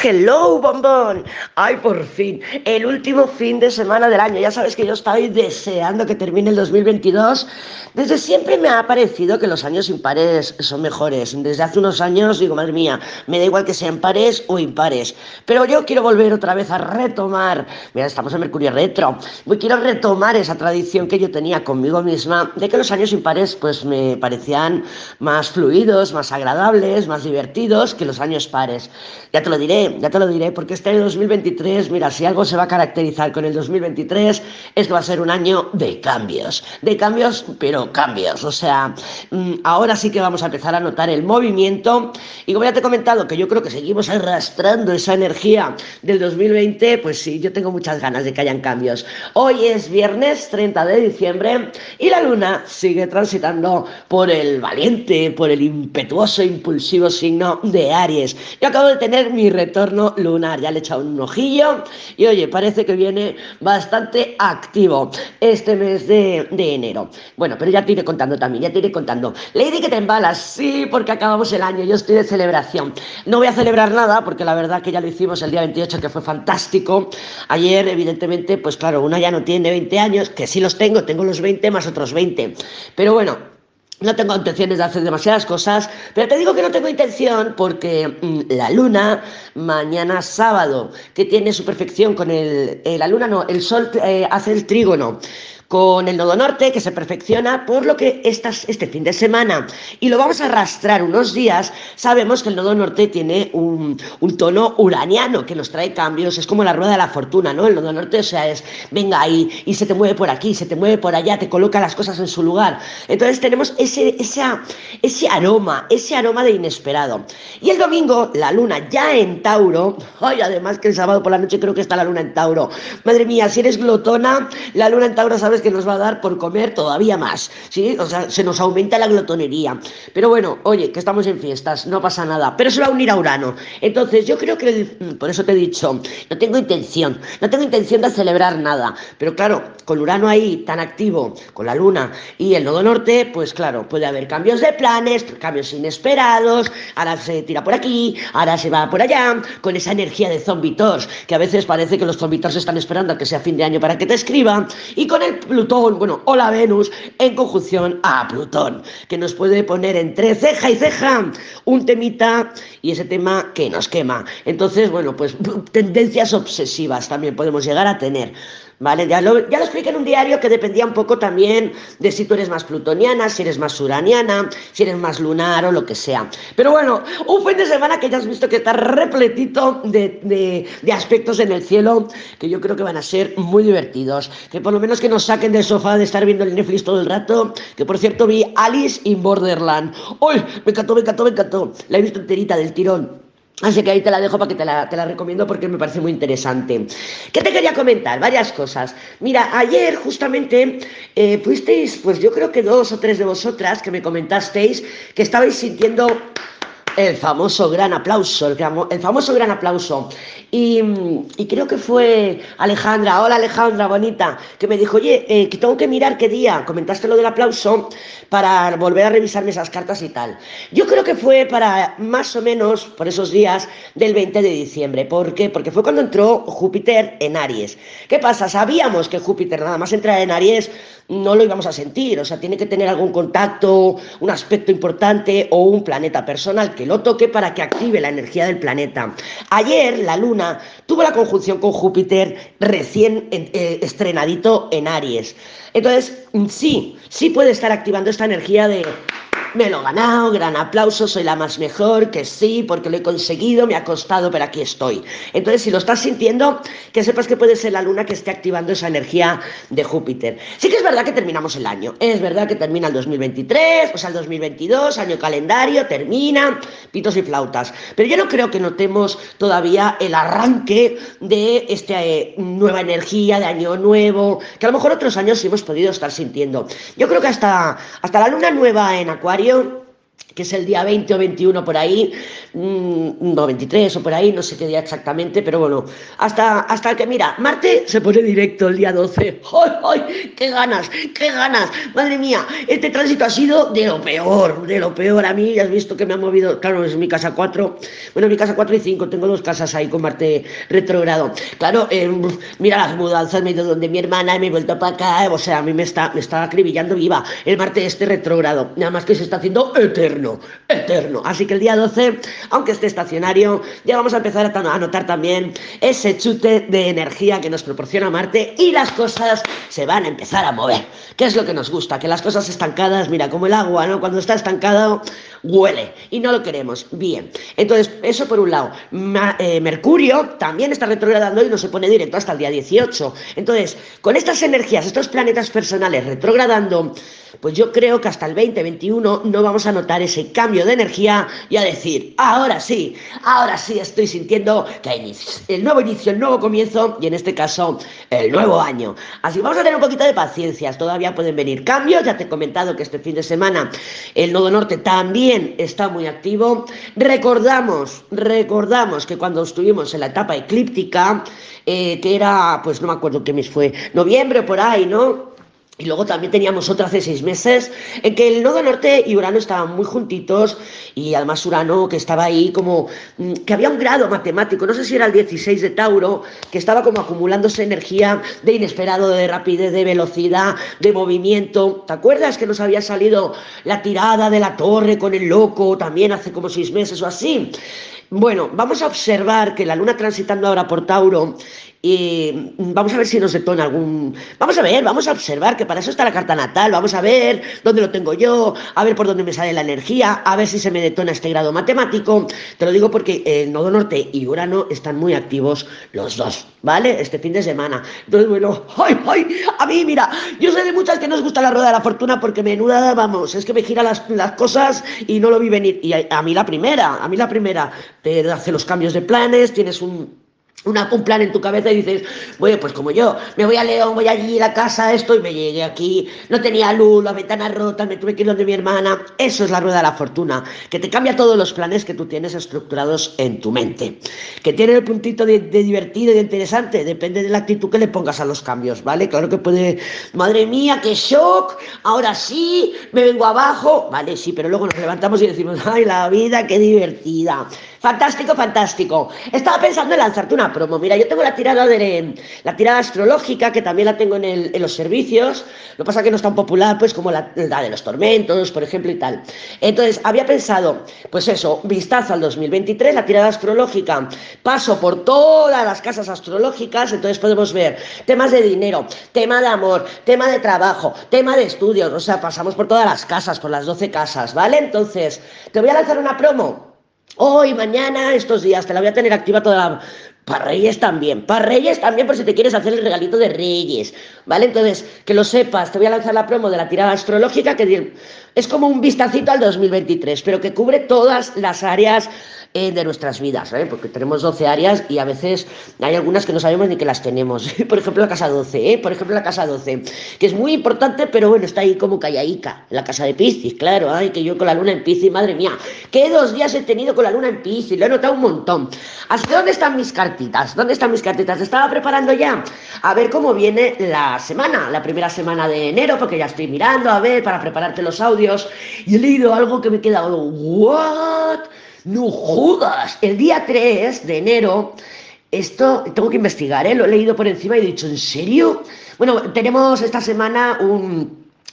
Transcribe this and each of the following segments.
Hello, bombón. Ay, por fin, el último fin de semana del año. Ya sabes que yo estoy deseando que termine el 2022. Desde siempre me ha parecido que los años impares son mejores. Desde hace unos años digo, madre mía, me da igual que sean pares o impares. Pero yo quiero volver otra vez a retomar. Mira, estamos en Mercurio Retro. Quiero retomar esa tradición que yo tenía conmigo misma de que los años impares pues me parecían más fluidos, más agradables, más divertidos que los años pares. Ya te lo diré, ya te lo diré, porque este año 2023, mira, si algo se va a caracterizar con el 2023 es que va a ser un año de cambios, de cambios, pero cambios. O sea, mm, ahora sí que vamos a empezar a notar el movimiento y como ya te he comentado que yo creo que seguimos arrastrando esa energía del 2020, pues sí, yo tengo muchas ganas de que hayan cambios. Hoy es viernes 30 de diciembre y la luna sigue transitando por el valiente, por el impetuoso, impulsivo signo de Aries. Yo acabo de tener mi retorno lunar. Ya le he echado un ojillo y oye, parece que viene bastante activo este mes de, enero. Bueno, pero ya te iré contando también, ya te iré contando. Lady que te embalas, sí, porque acabamos el año, yo estoy de celebración. No voy a celebrar nada porque la verdad que ya lo hicimos el día 28, que fue fantástico. Ayer, evidentemente, pues claro, una ya no tiene 20 años, que sí los tengo, tengo los 20 más otros 20. Pero bueno, no tengo intenciones de hacer demasiadas cosas, pero te digo que no tengo intención porque mm, la luna, mañana sábado, que tiene su perfección con el, eh, la luna, no, el sol eh, hace el trígono con el nodo norte que se perfecciona por lo que estas, este fin de semana y lo vamos a arrastrar unos días, sabemos que el nodo norte tiene un, un, tono uraniano que nos trae cambios, es como la rueda de la fortuna, ¿no? El nodo norte, o sea, es venga ahí y se te mueve por aquí, se te mueve por allá, te coloca las cosas en su lugar. Entonces tenemos ese, esa, ese aroma, ese aroma de inesperado. Y el domingo, la luna ya en Tauro, ay, además que el sábado por la noche creo que está la luna en Tauro. Madre mía, si eres glotona, la luna en Tauro, ¿sabes? Que nos va a dar por comer todavía más, ¿sí? O sea, se nos aumenta la glotonería. Pero bueno, oye, que estamos en fiestas, no pasa nada, pero se va a unir a Urano. Entonces, yo creo que, por eso te he dicho, no tengo intención, no tengo intención de celebrar nada, pero claro, con Urano ahí tan activo, con la Luna y el nodo norte, pues claro, puede haber cambios de planes, cambios inesperados, ahora se tira por aquí, ahora se va por allá, con esa energía de zombitors, que a veces parece que los zombitors están esperando a que sea fin de año para que te escriban, y con el Plutón, bueno, o la Venus en conjunción a Plutón, que nos puede poner entre ceja y ceja un temita y ese tema que nos quema. Entonces, bueno, pues tendencias obsesivas también podemos llegar a tener. ¿Vale? Ya lo, ya expliqué en un diario que dependía un poco también de si tú eres más plutoniana, si eres más uraniana, si eres más lunar o lo que sea. Pero bueno, un fin de semana que ya has visto que está repletito de, de, aspectos en el cielo que yo creo que van a ser muy divertidos. Que por lo menos que nos saquen del sofá de estar viendo el Netflix todo el rato. Que por cierto vi Alice in Borderland. ¡Uy! Me encantó, me encantó, me encantó. La he visto enterita del tirón. Así que ahí te la dejo para que te la, te la, recomiendo porque me parece muy interesante. ¿Qué te quería comentar? Varias cosas. Mira, ayer justamente eh, fuisteis, pues yo creo que dos o tres de vosotras que me comentasteis que estabais sintiendo el famoso gran aplauso, el, famoso gran aplauso. Y, creo que fue Alejandra, hola Alejandra, bonita, que me dijo, oye, eh, que tengo que mirar qué día, comentaste lo del aplauso, para volver a revisarme esas cartas y tal. Yo creo que fue para más o menos por esos días del 20 de diciembre. ¿Por qué? Porque fue cuando entró Júpiter en Aries. ¿Qué pasa? Sabíamos que Júpiter nada más entrar en Aries no lo íbamos a sentir, o sea, tiene que tener algún contacto, un aspecto importante o un planeta personal que lo toque para que active la energía del planeta. Ayer la Luna tuvo la conjunción con Júpiter recién eh, estrenadito en Aries. Entonces, sí, sí puede estar activando esta energía de me lo he ganado, gran aplauso, soy la más mejor, que sí, porque lo he conseguido, me ha costado, pero aquí estoy. Entonces, si lo estás sintiendo, que sepas que puede ser la luna que esté activando esa energía de Júpiter. Sí que es verdad que terminamos el año, es verdad que termina el 2023, o sea, el 2022, año calendario, termina, pitos y flautas. Pero yo no creo que notemos todavía el arranque de esta eh, nueva energía, de año nuevo, que a lo mejor otros años sí hemos podido estar sintiendo. Yo creo que hasta, hasta la luna nueva en Acuario Mario que es el día 20 o 21 por ahí, mm, no 23 o por ahí, no sé qué día exactamente, pero bueno, hasta, hasta que mira, Marte se pone directo el día 12. ¡Ay, ay! ¡Qué ganas! ¡Qué ganas! Madre mía, este tránsito ha sido de lo peor, de lo peor. A mí, has visto que me ha movido, claro, es mi casa 4, bueno, mi casa 4 y 5, tengo dos casas ahí con Marte retrogrado. Claro, eh, mira las mudanzas, me he ido donde mi hermana, me he vuelto para acá, o sea, a mí me está, me está acribillando viva el Marte este retrogrado, nada más que se está haciendo eterno eterno, Así que el día 12, aunque esté estacionario, ya vamos a empezar a notar también ese chute de energía que nos proporciona Marte y las cosas se van a empezar a mover. ¿Qué es lo que nos gusta? Que las cosas estancadas, mira, como el agua, ¿no? Cuando está estancado, huele y no lo queremos. Bien, entonces, eso por un lado. Eh, Mercurio también está retrogradando y no se pone directo hasta el día 18. Entonces, con estas energías, estos planetas personales retrogradando, pues yo creo que hasta el 2021 no vamos a notar ese cambio de energía y a decir, ahora sí, ahora sí estoy sintiendo que hay el nuevo inicio, el nuevo comienzo y en este caso el nuevo año. Así vamos a tener un poquito de paciencia, todavía pueden venir cambios, ya te he comentado que este fin de semana el nodo norte también está muy activo. Recordamos, recordamos que cuando estuvimos en la etapa eclíptica, eh, que era, pues no me acuerdo qué mes fue, noviembre por ahí, ¿no? Y luego también teníamos otra hace seis meses en que el nodo norte y Urano estaban muy juntitos y además Urano que estaba ahí como mm, que había un grado matemático, no sé si era el 16 de Tauro, que estaba como acumulándose energía de inesperado, de rapidez, de velocidad, de movimiento. ¿Te acuerdas que nos había salido la tirada de la torre con el loco también hace como seis meses o así? Bueno, vamos a observar que la luna transitando ahora por Tauro y vamos a ver si nos detona algún... Vamos a ver, vamos a observar, que para eso está la carta natal, vamos a ver dónde lo tengo yo, a ver por dónde me sale la energía, a ver si se me detona este grado matemático. Te lo digo porque el nodo norte y Urano están muy activos los dos, ¿vale? Este fin de semana. Entonces, bueno, ¡ay, ay! A mí, mira, yo sé de muchas que no os gusta la rueda de la fortuna porque menuda, vamos, es que me gira las, las cosas y no lo vi venir. Y a, a mí la primera, a mí la primera, te hace los cambios de planes, tienes un un plan en tu cabeza y dices, bueno, pues como yo, me voy a León, voy allí a la casa, esto, y me llegué aquí, no tenía luz, la ventana rota, me tuve que ir donde mi hermana. Eso es la rueda de la fortuna, que te cambia todos los planes que tú tienes estructurados en tu mente. Que tiene el puntito de, divertido y de interesante, depende de la actitud que le pongas a los cambios, ¿vale? Claro que puede, madre mía, qué shock, ahora sí, me vengo abajo, vale, sí, pero luego nos levantamos y decimos, ay, la vida, qué divertida. Fantástico, fantástico. Estaba pensando en lanzarte una promo. Mira, yo tengo la tirada de la tirada astrológica, que también la tengo en, el, los servicios. Lo que pasa es que no es tan popular, pues, como la, de los tormentos, por ejemplo, y tal. Entonces, había pensado, pues eso, vistazo al 2023, la tirada astrológica. Paso por todas las casas astrológicas, entonces podemos ver temas de dinero, tema de amor, tema de trabajo, tema de estudios. O sea, pasamos por todas las casas, por las 12 casas, ¿vale? Entonces, te voy a lanzar una promo Hoy, mañana, estos días, te la voy a tener activa toda la... Para Reyes también, para Reyes también por si te quieres hacer el regalito de Reyes, ¿vale? Entonces, que lo sepas, te voy a lanzar la promo de la tirada astrológica que es como un vistacito al 2023, pero que cubre todas las áreas eh, de nuestras vidas, ¿eh? porque tenemos 12 áreas y a veces hay algunas que no sabemos ni que las tenemos. Por ejemplo, la casa 12, ¿eh? por ejemplo, la casa 12, que es muy importante, pero bueno, está ahí como callaica, la casa de Piscis, claro, ay, que yo con la luna en Piscis, madre mía, qué dos días he tenido con la luna en Piscis, lo he notado un montón. ¿Hasta dónde están mis cartitas? ¿Dónde están mis cartitas? Estaba preparando ya a ver cómo viene la semana, la primera semana de enero, porque ya estoy mirando, a ver, para prepararte los audios, y he leído algo que me he quedado, ¿what? No jodas. El día 3 de enero, esto tengo que investigar, ¿eh? lo he leído por encima y he dicho, ¿en serio? Bueno, tenemos esta semana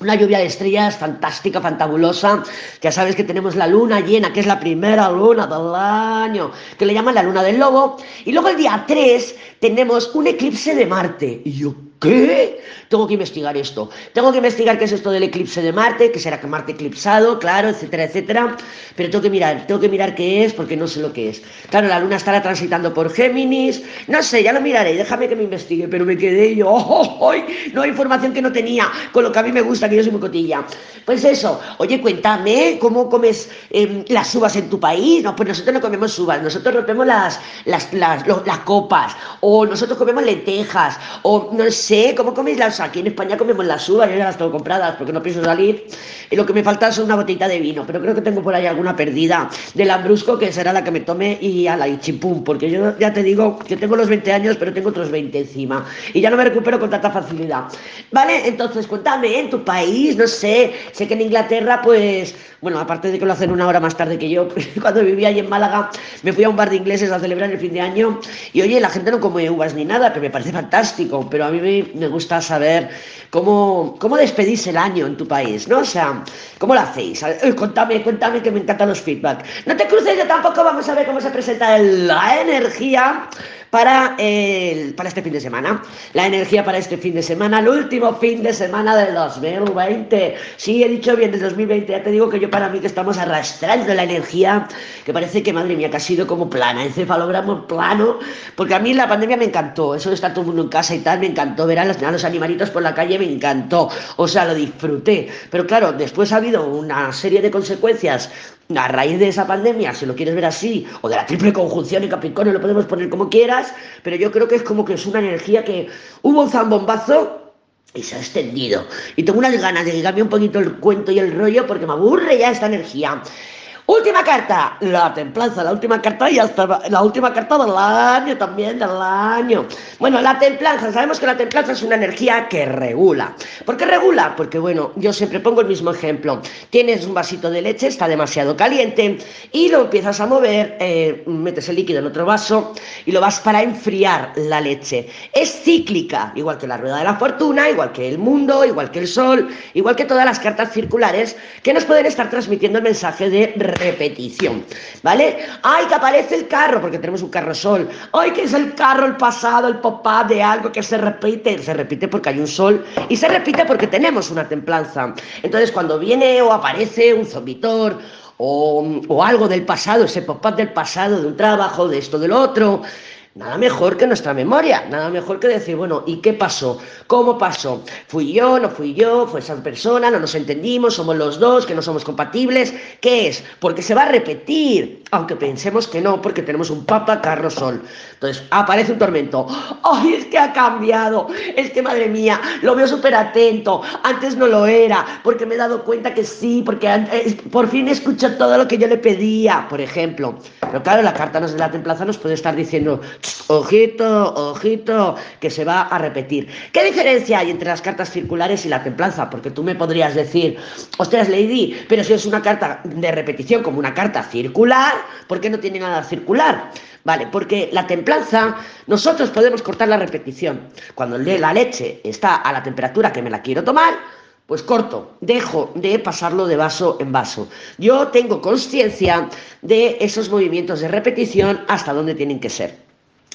una lluvia de estrellas fantástica, fantabulosa. Ya sabes que tenemos la luna llena, que es la primera luna del año, que le llaman la luna del lobo. Y luego el día 3 tenemos un eclipse de Marte. Y yo, ¿Qué? Tengo que investigar esto. Tengo que investigar qué es esto del eclipse de Marte, que será que Marte eclipsado, claro, etcétera, etcétera. Pero tengo que mirar, tengo que mirar qué es porque no sé lo que es. Claro, la luna estará transitando por Géminis. No sé, ya lo miraré, déjame que me investigue, pero me quedé yo. ¡Oh, no hay información que no tenía, con lo que a mí me gusta, que yo soy muy cotilla. Pues eso, oye, cuéntame, ¿cómo comes em, las uvas en tu país? No, pues nosotros no comemos uvas, nosotros rompemos las, las, las, las copas, o nosotros comemos lentejas, o no sé sé, ¿cómo coméis las? Aquí en España comemos las uvas, yo ya las tengo compradas porque no pienso salir. Y lo que me falta es una botellita de vino, pero creo que tengo por ahí alguna perdida del Lambrusco que será la que me tome y a la Ichipum, porque yo ya te digo que tengo los 20 años, pero tengo otros 20 encima. Y ya no me recupero con tanta facilidad. ¿Vale? Entonces, cuéntame, en tu país, no sé, sé que en Inglaterra, pues, bueno, aparte de que lo hacen una hora más tarde que yo, cuando vivía allí en Málaga, me fui a un bar de ingleses a celebrar el fin de año y oye, la gente no come uvas ni nada, que me parece fantástico, pero a mí me gusta saber cómo, cómo despedís el año en tu país, ¿no? O sea, ¿cómo lo hacéis? Eh, cuéntame, cuéntame que me encantan los feedback. No te cruces, yo tampoco vamos a ver cómo se presenta la energía para, el, para este fin de semana. La energía para este fin de semana, el último fin de semana del 2020. Sí, he dicho bien del 2020, ya te digo que yo para mí que estamos arrastrando la energía, que parece que, madre mía, que ha sido como plana, encefalograma plano, porque a mí la pandemia me encantó, eso de estar todo el mundo en casa y tal, me encantó, ver a los, a los animalitos por la calle me encantó, o sea, lo disfruté. Pero claro, después ha habido una serie de consecuencias a raíz de esa pandemia, si lo quieres ver así, o de la triple conjunción en Capricornio, lo podemos poner como quieras, pero yo creo que es como que es una energía que hubo un zambombazo y se ha extendido. Y tengo unas ganas de que cambie un poquito el cuento y el rollo porque me aburre ya esta energía. Última carta, la templanza, la última carta y hasta la última carta del año también, del año. Bueno, la templanza, sabemos que la templanza es una energía que regula. ¿Por qué regula? Porque bueno, yo siempre pongo el mismo ejemplo. Tienes un vasito de leche, está demasiado caliente y lo empiezas a mover, eh, metes el líquido en otro vaso y lo vas para enfriar la leche. Es cíclica, igual que la rueda de la fortuna, igual que el mundo, igual que el sol, igual que todas las cartas circulares que nos pueden estar transmitiendo el mensaje de repetición, ¿vale? ¡Ay, que aparece el carro! Porque tenemos un carro sol. ¡Ay, que es el carro, el pasado, el pop-up de algo que se repite! Se repite porque hay un sol y se repite porque tenemos una templanza. Entonces, cuando viene o aparece un zombitor o, o algo del pasado, ese pop-up del pasado, de un trabajo, de esto, del otro, Nada mejor que nuestra memoria, nada mejor que decir, bueno, ¿y qué pasó? ¿Cómo pasó? ¿Fui yo? ¿No fui yo? ¿Fue esa persona? ¿No nos entendimos? ¿Somos los dos? ¿Que no somos compatibles? ¿Qué es? Porque se va a repetir, aunque pensemos que no, porque tenemos un Papa Carlos Sol. Entonces, aparece un tormento. ¡Ay, es que ha cambiado! Es que, madre mía, lo veo súper atento. Antes no lo era, porque me he dado cuenta que sí, porque eh, por fin escucho todo lo que yo le pedía, por ejemplo. Pero claro, la carta de la templaza nos puede estar diciendo ojito, ojito, que se va a repetir. ¿Qué diferencia hay entre las cartas circulares y la templanza? Porque tú me podrías decir, ostras, Lady, pero si es una carta de repetición como una carta circular, ¿por qué no tiene nada circular? Vale, porque la templanza, nosotros podemos cortar la repetición. Cuando la leche está a la temperatura que me la quiero tomar, pues corto, dejo de pasarlo de vaso en vaso. Yo tengo conciencia de esos movimientos de repetición hasta dónde tienen que ser.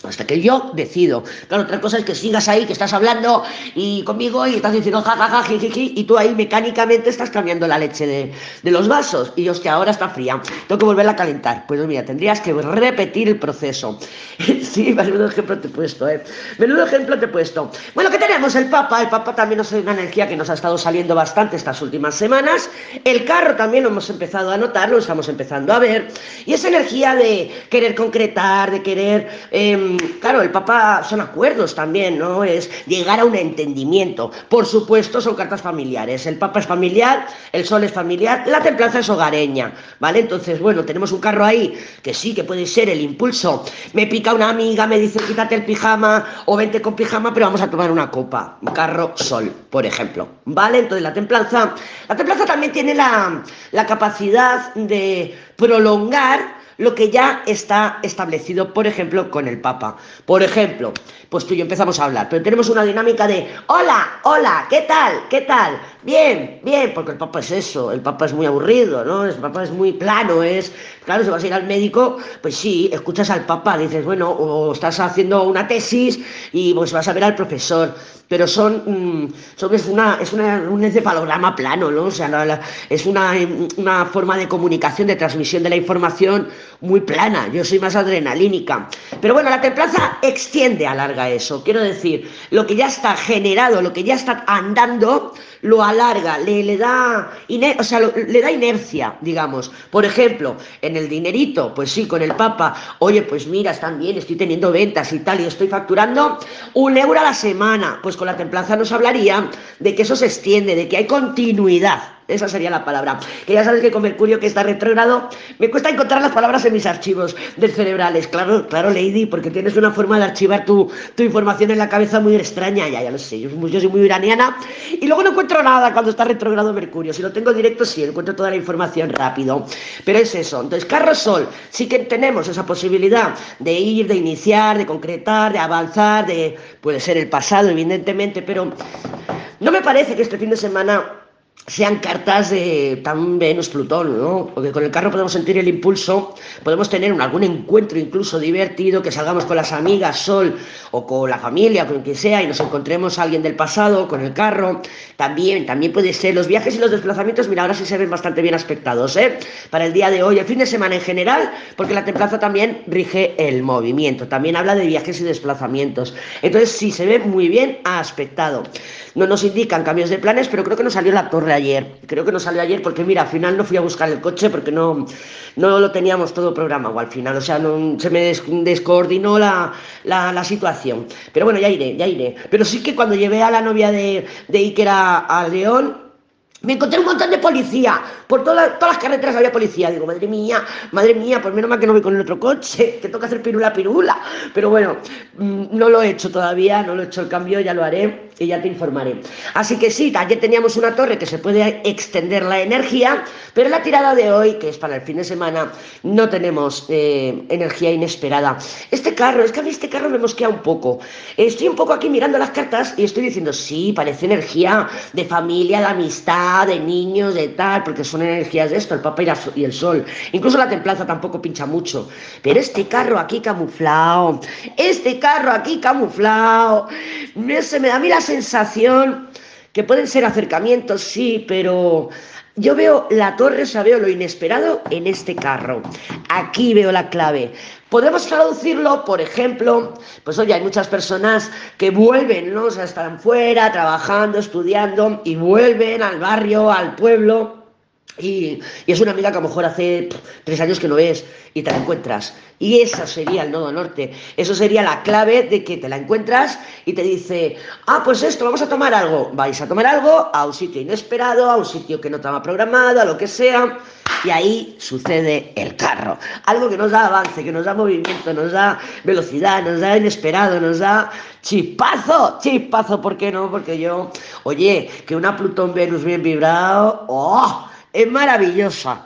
Hasta que yo decido. Claro, otra cosa es que sigas ahí, que estás hablando y conmigo y estás diciendo jajaja, jiji, y tú ahí mecánicamente estás cambiando la leche de, de los vasos. Y que ahora está fría, tengo que volverla a calentar. Pues mira, tendrías que repetir el proceso. sí, menudo ejemplo te he puesto, ¿eh? Menudo ejemplo te he puesto. Bueno, ¿qué tenemos? El Papa. El Papa también es una energía que nos ha estado saliendo bastante estas últimas semanas. El carro también lo hemos empezado a notar, lo estamos empezando a ver. Y esa energía de querer concretar, de querer. Eh, claro, el Papa son acuerdos también, ¿no? Es llegar a un entendimiento. Por supuesto, son cartas familiares. El Papa es familiar, el Sol es familiar, la templanza es hogareña, ¿vale? Entonces, bueno, tenemos un carro ahí que sí, que puede ser el impulso. Me pica una amiga, me dice quítate el pijama o vente con pijama, pero vamos a tomar una copa. Un carro Sol, por ejemplo, ¿vale? Entonces, la templanza, la templanza también tiene la, la capacidad de prolongar lo que ya está establecido, por ejemplo, con el Papa. Por ejemplo, pues tú y yo empezamos a hablar, pero tenemos una dinámica de, hola, hola, ¿qué tal? ¿Qué tal? Bien, bien, porque el Papa es eso, el Papa es muy aburrido, ¿no? El Papa es muy plano, es, claro, si vas a ir al médico, pues sí, escuchas al Papa, dices, bueno, o estás haciendo una tesis y pues vas a ver al profesor, pero son, mm, son es, una, es un encefalograma plano, ¿no? O sea, es una, una forma de comunicación, de transmisión de la información muy plana, yo soy más adrenalínica. Pero bueno, la templanza extiende, alarga eso. Quiero decir, lo que ya está generado, lo que ya está andando, lo alarga, le, le da, o sea, le da inercia, digamos. Por ejemplo, en el dinerito, pues sí, con el Papa, oye, pues mira, están bien, estoy teniendo ventas y tal, y estoy facturando un euro a la semana. Pues con la templanza nos hablaría de que eso se extiende, de que hay continuidad. Esa sería la palabra. Que ya sabes que con Mercurio que está retrógrado, me cuesta encontrar las palabras en mis archivos del cerebrales. Claro, claro, Lady, porque tienes una forma de archivar tu, información en la cabeza muy extraña. Ya, ya lo sé, yo, yo, soy muy iraniana. Y luego no encuentro nada cuando está retrógrado Mercurio. Si lo tengo directo, sí, encuentro toda la información rápido. Pero es eso. Entonces, Carro Sol, sí que tenemos esa posibilidad de ir, de iniciar, de concretar, de avanzar, de. Puede ser el pasado, evidentemente, pero no me parece que este fin de semana sean cartas de tan Venus-Plutón, ¿no? Porque con el carro podemos sentir el impulso, podemos tener algún encuentro incluso divertido, que salgamos con las amigas, Sol, o con la familia, con quien sea, y nos encontremos a alguien del pasado con el carro. También, también puede ser los viajes y los desplazamientos, mira, ahora sí se ven bastante bien aspectados, ¿eh? Para el día de hoy, el fin de semana en general, porque la templanza también rige el movimiento, también habla de viajes y desplazamientos. Entonces, sí, se ve muy bien aspectado. No nos indican cambios de planes, pero creo que nos salió la torre ayer. Creo que no salió ayer porque, mira, al final no fui a buscar el coche porque no, no lo teníamos todo programado al final. O sea, no, se me descoordinó la, la, situación. Pero bueno, ya iré, ya iré. Pero sí que cuando llevé a la novia de, de Iker a León, me encontré un montón de policía. Por todas las carreteras había policía. Digo, madre mía, madre mía, pues menos mal que no voy con el otro coche, que toca hacer pirula, pirula. Pero bueno, mm, no lo he hecho todavía, no lo he hecho el cambio, ya lo haré y ya te informaré. Así que sí, ayer teníamos una torre que se puede extender la energía, pero la tirada de hoy, que es para el fin de semana, no tenemos eh, energía inesperada. Este carro, es que a mí este carro me mosquea un poco. Estoy un poco aquí mirando las cartas y estoy diciendo, sí, parece energía de familia, de amistad de niños, de tal, porque son energías de esto, el papel y el sol. Incluso la templanza tampoco pincha mucho. Pero este carro aquí camuflado, este carro aquí camuflado, se me da a sensación que pueden ser acercamientos, sí, pero yo veo la torre, o sea, veo lo inesperado en este carro. Aquí veo la clave. Podemos traducirlo, por ejemplo, pues oye, hay muchas personas que vuelven, ¿no? O sea, están fuera, trabajando, estudiando y vuelven al barrio, al pueblo. Y, es una amiga que a lo mejor hace tres años que no ves y te la encuentras. Y eso sería el nodo norte. Eso sería la clave de que te la encuentras y te dice, ah, pues esto, vamos a tomar algo. Vais a tomar algo a un sitio inesperado, a un sitio que no estaba programado, a lo que sea. Y ahí sucede el carro. Algo que nos da avance, que nos da movimiento, nos da velocidad, nos da inesperado, nos da chispazo, chispazo, ¿por qué no? Porque yo, oye, que una Plutón Venus bien vibrado, ¡oh! Es maravillosa.